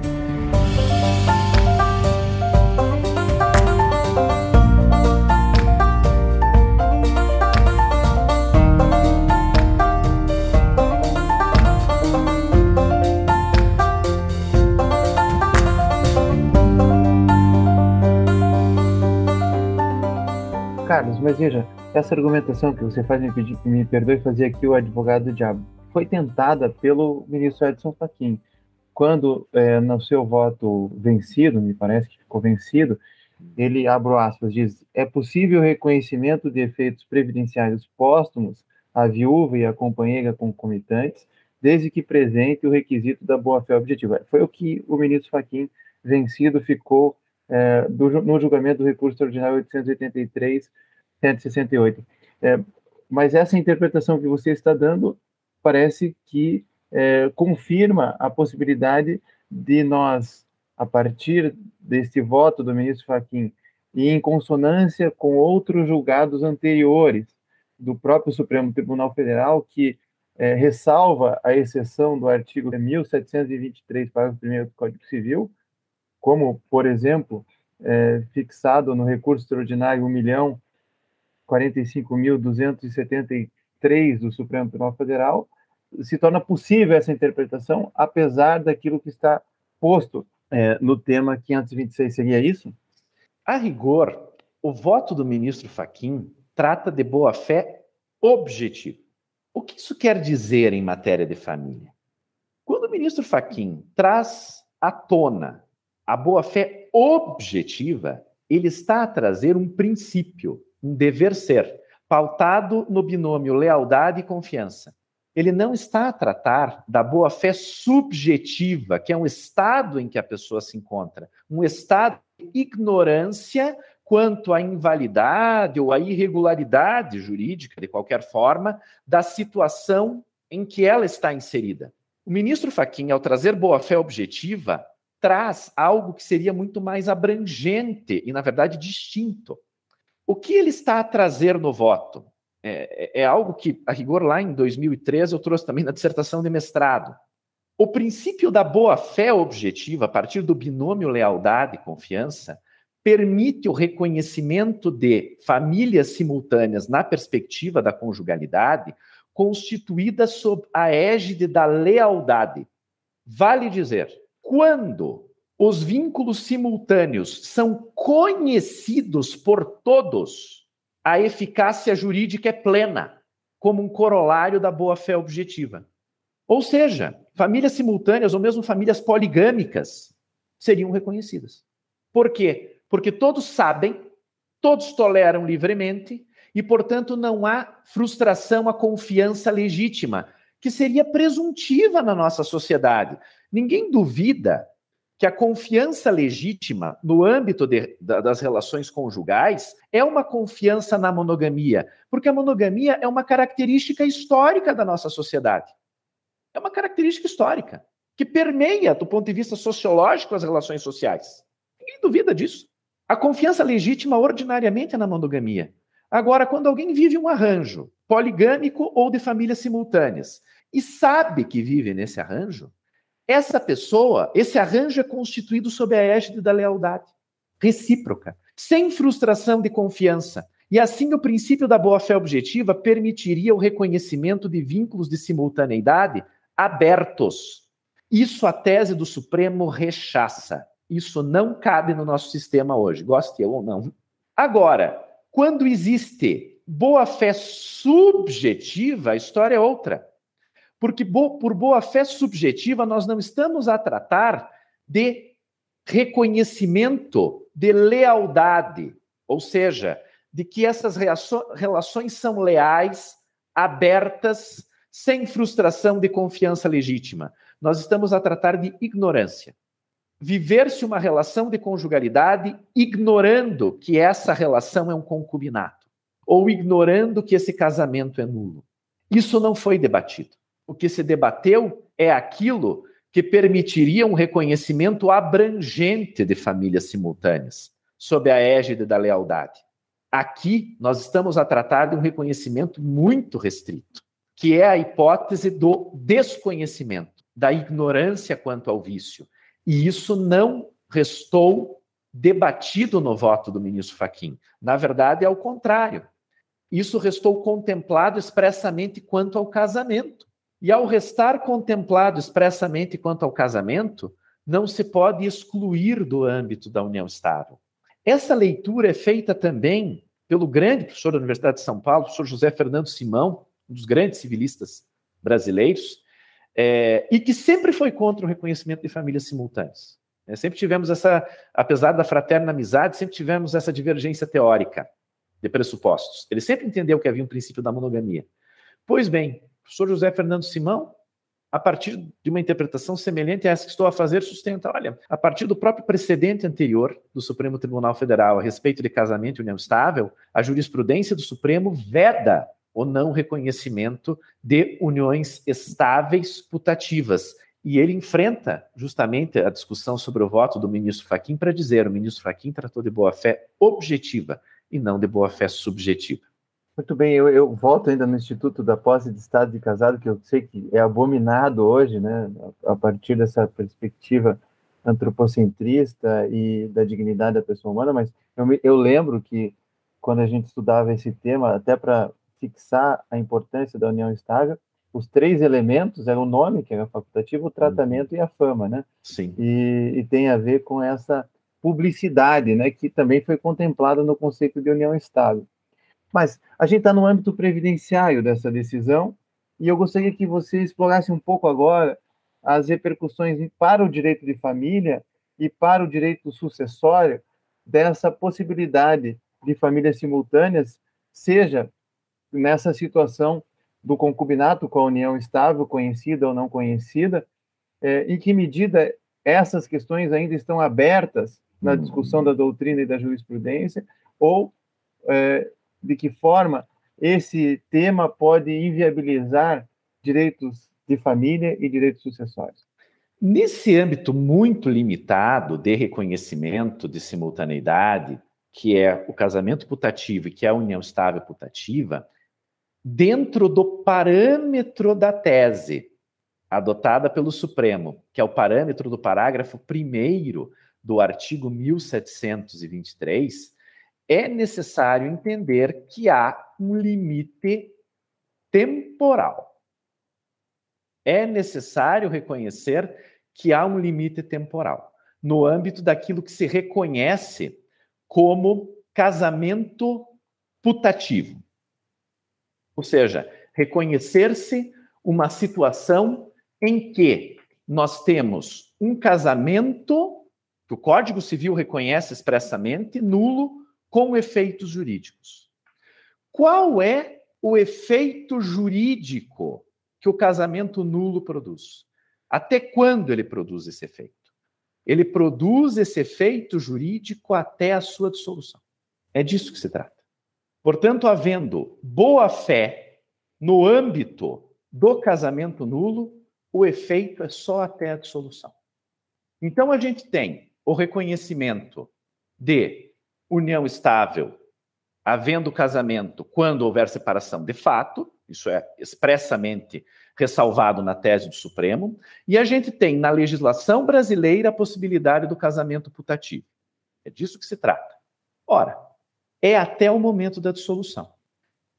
Veja, essa argumentação que você faz me, pedir, me perdoe fazer aqui o advogado do diabo foi tentada pelo ministro Edson Fachin, quando é, no seu voto vencido, me parece que ficou vencido, ele, abro aspas, diz, é possível reconhecimento de efeitos previdenciários póstumos à viúva e à companheira concomitantes, desde que presente o requisito da boa-fé objetiva. Foi o que o ministro Fachin vencido ficou é, do, no julgamento do recurso extraordinário 883, 168. É, mas essa interpretação que você está dando parece que é, confirma a possibilidade de nós, a partir deste voto do ministro Fachin, e em consonância com outros julgados anteriores do próprio Supremo Tribunal Federal, que é, ressalva a exceção do artigo 1723, parágrafo 1 do Código Civil, como, por exemplo, é, fixado no recurso extraordinário 1 milhão 45.273 do Supremo Tribunal Federal, se torna possível essa interpretação, apesar daquilo que está posto é, no tema 526. Seria isso? A rigor, o voto do ministro Faquim trata de boa-fé objetiva. O que isso quer dizer em matéria de família? Quando o ministro Faquim traz à tona a boa-fé objetiva, ele está a trazer um princípio, um dever ser, pautado no binômio lealdade e confiança. Ele não está a tratar da boa-fé subjetiva, que é um estado em que a pessoa se encontra, um estado de ignorância quanto à invalidade ou à irregularidade jurídica, de qualquer forma, da situação em que ela está inserida. O ministro Faquim, ao trazer boa-fé objetiva, traz algo que seria muito mais abrangente e, na verdade, distinto. O que ele está a trazer no voto? É, é, é algo que, a rigor, lá em 2013, eu trouxe também na dissertação de mestrado. O princípio da boa-fé objetiva, a partir do binômio lealdade e confiança, permite o reconhecimento de famílias simultâneas na perspectiva da conjugalidade, constituídas sob a égide da lealdade. Vale dizer, quando os vínculos simultâneos são conhecidos por todos, a eficácia jurídica é plena, como um corolário da boa-fé objetiva. Ou seja, famílias simultâneas ou mesmo famílias poligâmicas seriam reconhecidas. Por quê? Porque todos sabem, todos toleram livremente e, portanto, não há frustração à confiança legítima, que seria presuntiva na nossa sociedade. Ninguém duvida que a confiança legítima no âmbito de, da, das relações conjugais é uma confiança na monogamia, porque a monogamia é uma característica histórica da nossa sociedade. É uma característica histórica que permeia, do ponto de vista sociológico, as relações sociais. Ninguém duvida disso. A confiança legítima ordinariamente é na monogamia. Agora, quando alguém vive um arranjo poligâmico ou de famílias simultâneas e sabe que vive nesse arranjo, essa pessoa, esse arranjo é constituído sob a égide da lealdade recíproca, sem frustração de confiança. E assim o princípio da boa-fé objetiva permitiria o reconhecimento de vínculos de simultaneidade abertos. Isso a tese do Supremo rechaça. Isso não cabe no nosso sistema hoje, goste eu ou não. Agora, quando existe boa-fé subjetiva, a história é outra. Porque por boa fé subjetiva, nós não estamos a tratar de reconhecimento de lealdade, ou seja, de que essas relações são leais, abertas, sem frustração de confiança legítima. Nós estamos a tratar de ignorância. Viver-se uma relação de conjugalidade ignorando que essa relação é um concubinato, ou ignorando que esse casamento é nulo. Isso não foi debatido o que se debateu é aquilo que permitiria um reconhecimento abrangente de famílias simultâneas, sob a égide da lealdade. aqui nós estamos a tratar de um reconhecimento muito restrito, que é a hipótese do desconhecimento, da ignorância quanto ao vício. E isso não restou debatido no voto do ministro Faquim. Na verdade, é ao contrário. Isso restou contemplado expressamente quanto ao casamento. E ao restar contemplado expressamente quanto ao casamento, não se pode excluir do âmbito da união estável. Essa leitura é feita também pelo grande professor da Universidade de São Paulo, professor José Fernando Simão, um dos grandes civilistas brasileiros, é, e que sempre foi contra o reconhecimento de famílias simultâneas. É, sempre tivemos essa, apesar da fraterna amizade, sempre tivemos essa divergência teórica de pressupostos. Ele sempre entendeu que havia um princípio da monogamia. Pois bem, o professor José Fernando Simão, a partir de uma interpretação semelhante a essa que estou a fazer, sustenta, olha, a partir do próprio precedente anterior do Supremo Tribunal Federal a respeito de casamento e união estável, a jurisprudência do Supremo veda o não reconhecimento de uniões estáveis putativas. E ele enfrenta justamente a discussão sobre o voto do ministro Faquim para dizer: o ministro Faquim tratou de boa-fé objetiva e não de boa-fé subjetiva. Muito bem, eu, eu, volto ainda no Instituto da Posse de Estado de Casado, que eu sei que é abominado hoje, né, a partir dessa perspectiva antropocentrista e da dignidade da pessoa humana, mas eu, me, eu lembro que quando a gente estudava esse tema, até para fixar a importância da união estável, os três elementos eram o nome, que era facultativo, o tratamento e a fama, né? Sim. E, e tem a ver com essa publicidade, né, que também foi contemplada no conceito de união estável. Mas a gente está no âmbito previdenciário dessa decisão e eu gostaria que você explorasse um pouco agora as repercussões para o direito de família e para o direito sucessório dessa possibilidade de famílias simultâneas, seja nessa situação do concubinato com a união estável, conhecida ou não conhecida, é, em que medida essas questões ainda estão abertas na discussão da doutrina e da jurisprudência, ou é, de que forma esse tema pode inviabilizar direitos de família e direitos sucessórios. Nesse âmbito muito limitado de reconhecimento de simultaneidade, que é o casamento putativo e que é a união estável putativa, dentro do parâmetro da tese adotada pelo Supremo, que é o parâmetro do parágrafo 1 do artigo 1723, é necessário entender que há um limite temporal. É necessário reconhecer que há um limite temporal no âmbito daquilo que se reconhece como casamento putativo. Ou seja, reconhecer-se uma situação em que nós temos um casamento que o Código Civil reconhece expressamente nulo com efeitos jurídicos. Qual é o efeito jurídico que o casamento nulo produz? Até quando ele produz esse efeito? Ele produz esse efeito jurídico até a sua dissolução. É disso que se trata. Portanto, havendo boa-fé no âmbito do casamento nulo, o efeito é só até a dissolução. Então, a gente tem o reconhecimento de união estável, havendo casamento quando houver separação de fato, isso é expressamente ressalvado na tese do Supremo, e a gente tem na legislação brasileira a possibilidade do casamento putativo. É disso que se trata. Ora, é até o momento da dissolução.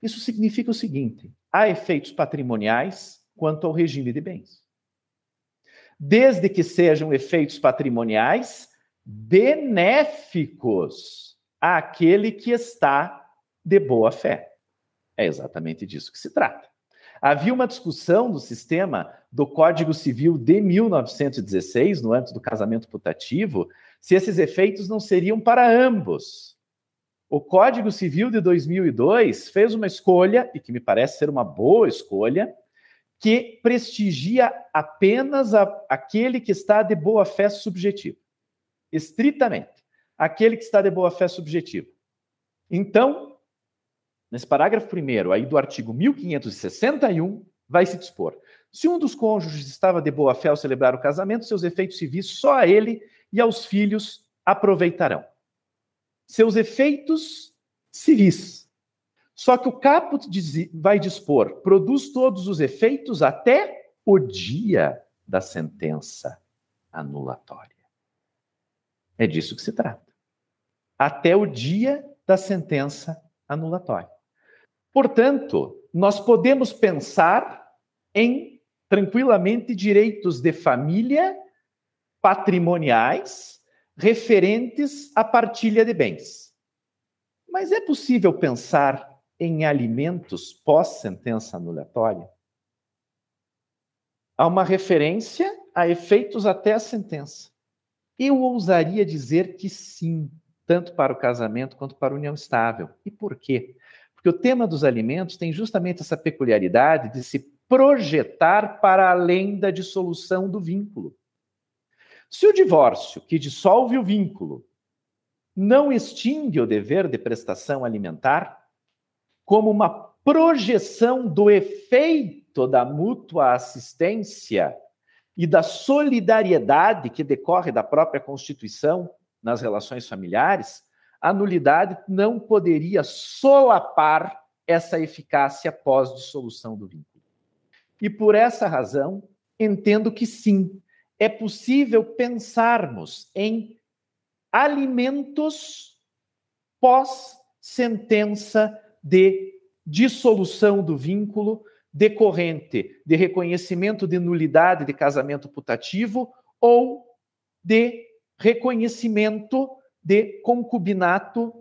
Isso significa o seguinte: há efeitos patrimoniais quanto ao regime de bens. Desde que sejam efeitos patrimoniais benéficos àquele que está de boa fé. É exatamente disso que se trata. Havia uma discussão do sistema do Código Civil de 1916, no âmbito do casamento putativo, se esses efeitos não seriam para ambos. O Código Civil de 2002 fez uma escolha, e que me parece ser uma boa escolha, que prestigia apenas a, aquele que está de boa fé subjetiva. Estritamente aquele que está de boa fé subjetiva. Então, nesse parágrafo primeiro aí do artigo 1561, vai se dispor: se um dos cônjuges estava de boa fé ao celebrar o casamento, seus efeitos civis só a ele e aos filhos aproveitarão. Seus efeitos civis. Só que o caput vai dispor, produz todos os efeitos até o dia da sentença anulatória. É disso que se trata. Até o dia da sentença anulatória. Portanto, nós podemos pensar em tranquilamente direitos de família patrimoniais referentes à partilha de bens. Mas é possível pensar em alimentos pós-sentença anulatória? Há uma referência a efeitos até a sentença. Eu ousaria dizer que sim, tanto para o casamento quanto para a união estável. E por quê? Porque o tema dos alimentos tem justamente essa peculiaridade de se projetar para além da dissolução do vínculo. Se o divórcio, que dissolve o vínculo, não extingue o dever de prestação alimentar, como uma projeção do efeito da mútua assistência e da solidariedade que decorre da própria Constituição nas relações familiares, a nulidade não poderia solapar essa eficácia pós-dissolução do vínculo. E por essa razão, entendo que sim, é possível pensarmos em alimentos pós-sentença de dissolução do vínculo decorrente de reconhecimento de nulidade de casamento putativo ou de reconhecimento de concubinato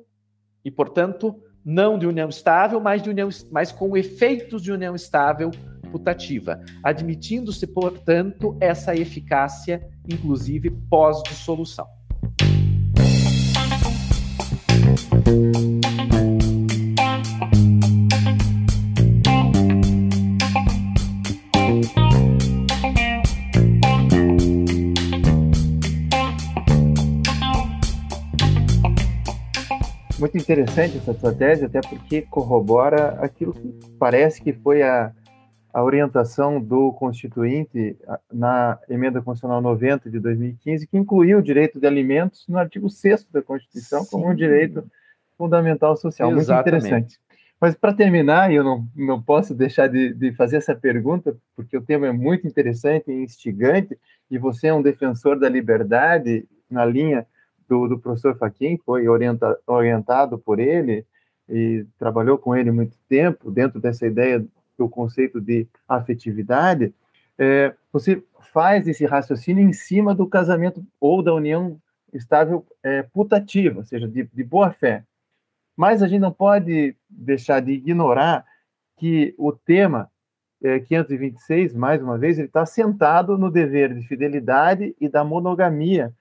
e, portanto, não de união estável, mas, de união, mas com efeitos de união estável putativa, admitindo-se, portanto, essa eficácia, inclusive pós-dissolução. Muito interessante essa sua tese, até porque corrobora aquilo que parece que foi a, a orientação do Constituinte na Emenda Constitucional 90 de 2015, que incluiu o direito de alimentos no artigo 6 da Constituição Sim. como um direito fundamental social. Exatamente. Muito interessante. Mas para terminar, eu não, não posso deixar de, de fazer essa pergunta, porque o tema é muito interessante e instigante, e você é um defensor da liberdade na linha do, do professor Faquin, foi orienta, orientado por ele e trabalhou com ele muito tempo, dentro dessa ideia do conceito de afetividade, é, você faz esse raciocínio em cima do casamento ou da união estável é, putativa, ou seja, de, de boa fé. Mas a gente não pode deixar de ignorar que o tema é, 526, mais uma vez, ele está sentado no dever de fidelidade e da monogamia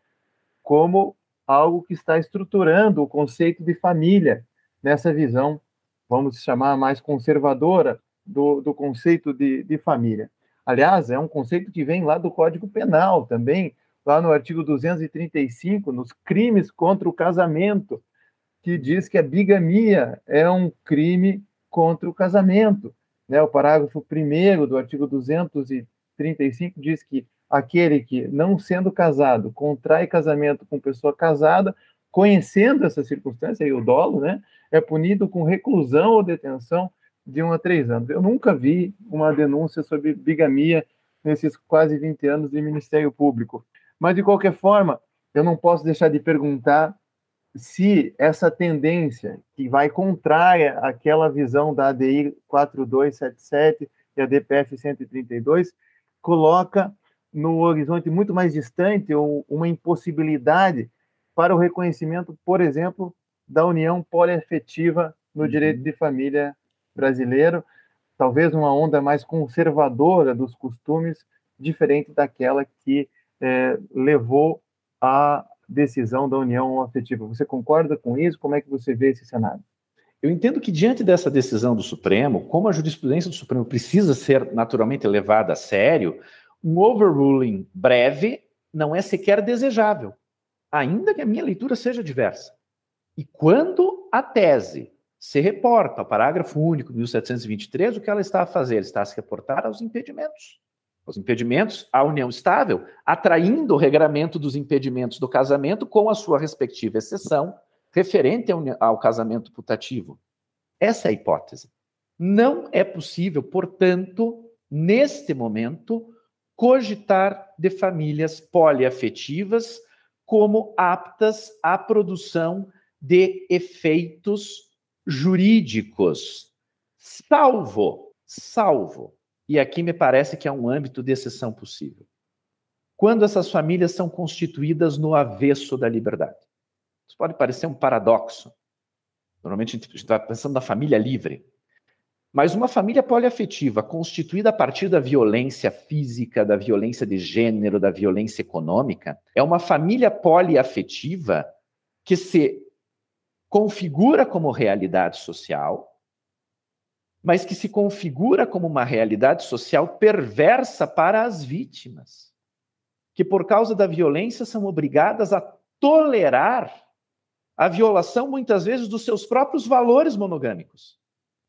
como algo que está estruturando o conceito de família nessa visão, vamos chamar mais conservadora, do, do conceito de, de família. Aliás, é um conceito que vem lá do Código Penal também, lá no artigo 235, nos crimes contra o casamento, que diz que a bigamia é um crime contra o casamento. Né? O parágrafo 1 do artigo 235 diz que aquele que, não sendo casado, contrai casamento com pessoa casada, conhecendo essa circunstância, e o dolo, né, é punido com reclusão ou detenção de um a três anos. Eu nunca vi uma denúncia sobre bigamia nesses quase 20 anos de Ministério Público. Mas, de qualquer forma, eu não posso deixar de perguntar se essa tendência, que vai contrária àquela visão da ADI 4277 e a DPF 132, coloca no horizonte muito mais distante ou uma impossibilidade para o reconhecimento, por exemplo, da união poliafetiva no uhum. direito de família brasileiro, talvez uma onda mais conservadora dos costumes, diferente daquela que é, levou à decisão da união afetiva. Você concorda com isso? Como é que você vê esse cenário? Eu entendo que, diante dessa decisão do Supremo, como a jurisprudência do Supremo precisa ser naturalmente levada a sério, um overruling breve não é sequer desejável, ainda que a minha leitura seja diversa. E quando a tese se reporta ao parágrafo único do 1723, o que ela está a fazer? Ela está a se reportar aos impedimentos. Os impedimentos à união estável, atraindo o regramento dos impedimentos do casamento com a sua respectiva exceção referente ao casamento putativo. Essa é a hipótese. Não é possível, portanto, neste momento, cogitar de famílias poliafetivas como aptas à produção de efeitos jurídicos, salvo, salvo, e aqui me parece que é um âmbito de exceção possível, quando essas famílias são constituídas no avesso da liberdade. Isso pode parecer um paradoxo. Normalmente a gente está pensando na família livre. Mas uma família poliafetiva constituída a partir da violência física, da violência de gênero, da violência econômica, é uma família poliafetiva que se configura como realidade social, mas que se configura como uma realidade social perversa para as vítimas, que por causa da violência são obrigadas a tolerar a violação muitas vezes dos seus próprios valores monogâmicos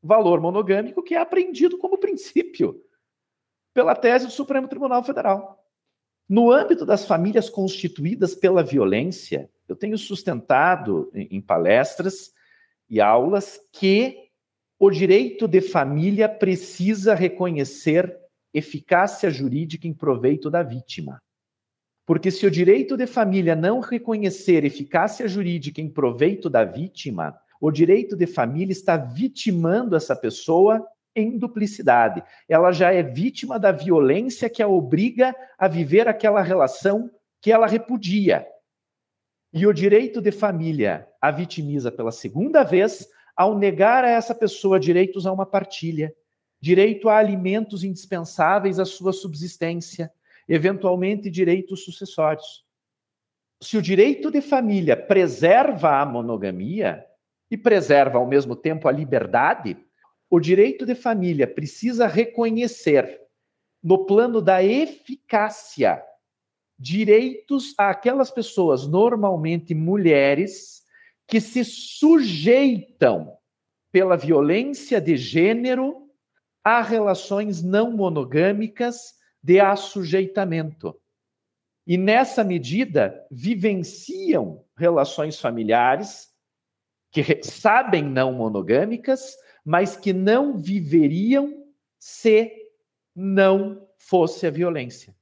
valor monogâmico que é aprendido como princípio pela tese do Supremo Tribunal Federal. No âmbito das famílias constituídas pela violência, eu tenho sustentado em palestras e aulas que o direito de família precisa reconhecer eficácia jurídica em proveito da vítima. Porque se o direito de família não reconhecer eficácia jurídica em proveito da vítima, o direito de família está vitimando essa pessoa em duplicidade. Ela já é vítima da violência que a obriga a viver aquela relação que ela repudia. E o direito de família a vitimiza pela segunda vez ao negar a essa pessoa direitos a uma partilha, direito a alimentos indispensáveis à sua subsistência, eventualmente direitos sucessórios. Se o direito de família preserva a monogamia, e preserva ao mesmo tempo a liberdade, o direito de família precisa reconhecer, no plano da eficácia, direitos àquelas pessoas, normalmente mulheres, que se sujeitam pela violência de gênero a relações não monogâmicas de assujeitamento. E nessa medida, vivenciam relações familiares que sabem não monogâmicas, mas que não viveriam se não fosse a violência.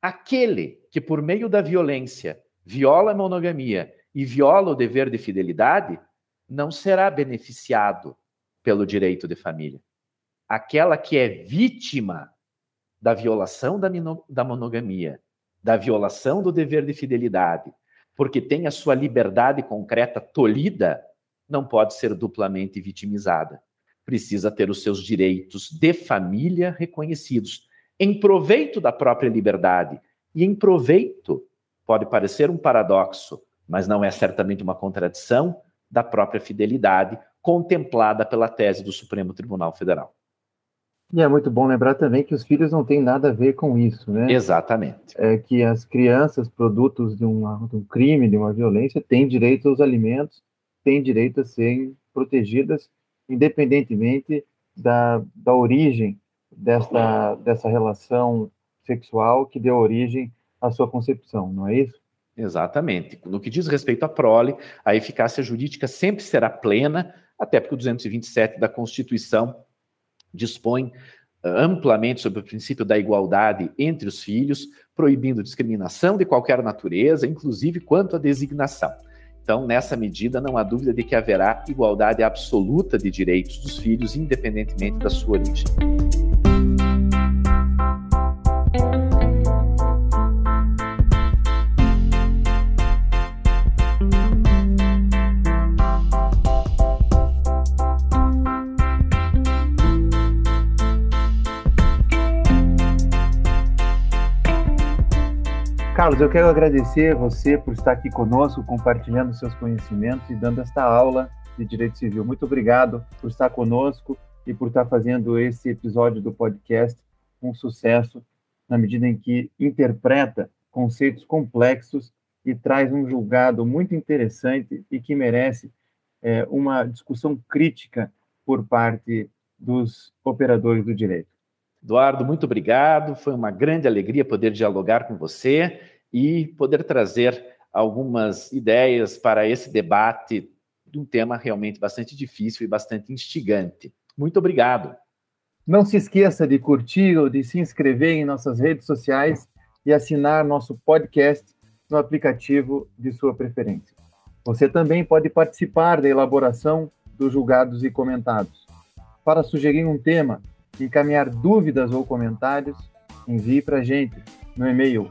Aquele que, por meio da violência, viola a monogamia e viola o dever de fidelidade, não será beneficiado pelo direito de família. Aquela que é vítima da violação da, da monogamia, da violação do dever de fidelidade, porque tem a sua liberdade concreta tolhida, não pode ser duplamente vitimizada. Precisa ter os seus direitos de família reconhecidos, em proveito da própria liberdade e em proveito, pode parecer um paradoxo, mas não é certamente uma contradição, da própria fidelidade contemplada pela tese do Supremo Tribunal Federal. E é muito bom lembrar também que os filhos não têm nada a ver com isso, né? Exatamente. É que as crianças, produtos de, uma, de um crime, de uma violência, têm direito aos alimentos têm direito a serem protegidas, independentemente da, da origem dessa, dessa relação sexual que deu origem à sua concepção, não é isso? Exatamente. No que diz respeito à prole, a eficácia jurídica sempre será plena, até porque o 227 da Constituição dispõe ah, amplamente sobre o princípio da igualdade entre os filhos, proibindo discriminação de qualquer natureza, inclusive quanto à designação. Então, nessa medida, não há dúvida de que haverá igualdade absoluta de direitos dos filhos, independentemente da sua origem. Carlos, eu quero agradecer você por estar aqui conosco, compartilhando seus conhecimentos e dando esta aula de Direito Civil. Muito obrigado por estar conosco e por estar fazendo esse episódio do podcast um sucesso, na medida em que interpreta conceitos complexos e traz um julgado muito interessante e que merece é, uma discussão crítica por parte dos operadores do direito. Eduardo, muito obrigado. Foi uma grande alegria poder dialogar com você e poder trazer algumas ideias para esse debate de um tema realmente bastante difícil e bastante instigante. Muito obrigado. Não se esqueça de curtir ou de se inscrever em nossas redes sociais e assinar nosso podcast no aplicativo de sua preferência. Você também pode participar da elaboração dos julgados e comentados. Para sugerir um tema, encaminhar dúvidas ou comentários, envie para a gente no e-mail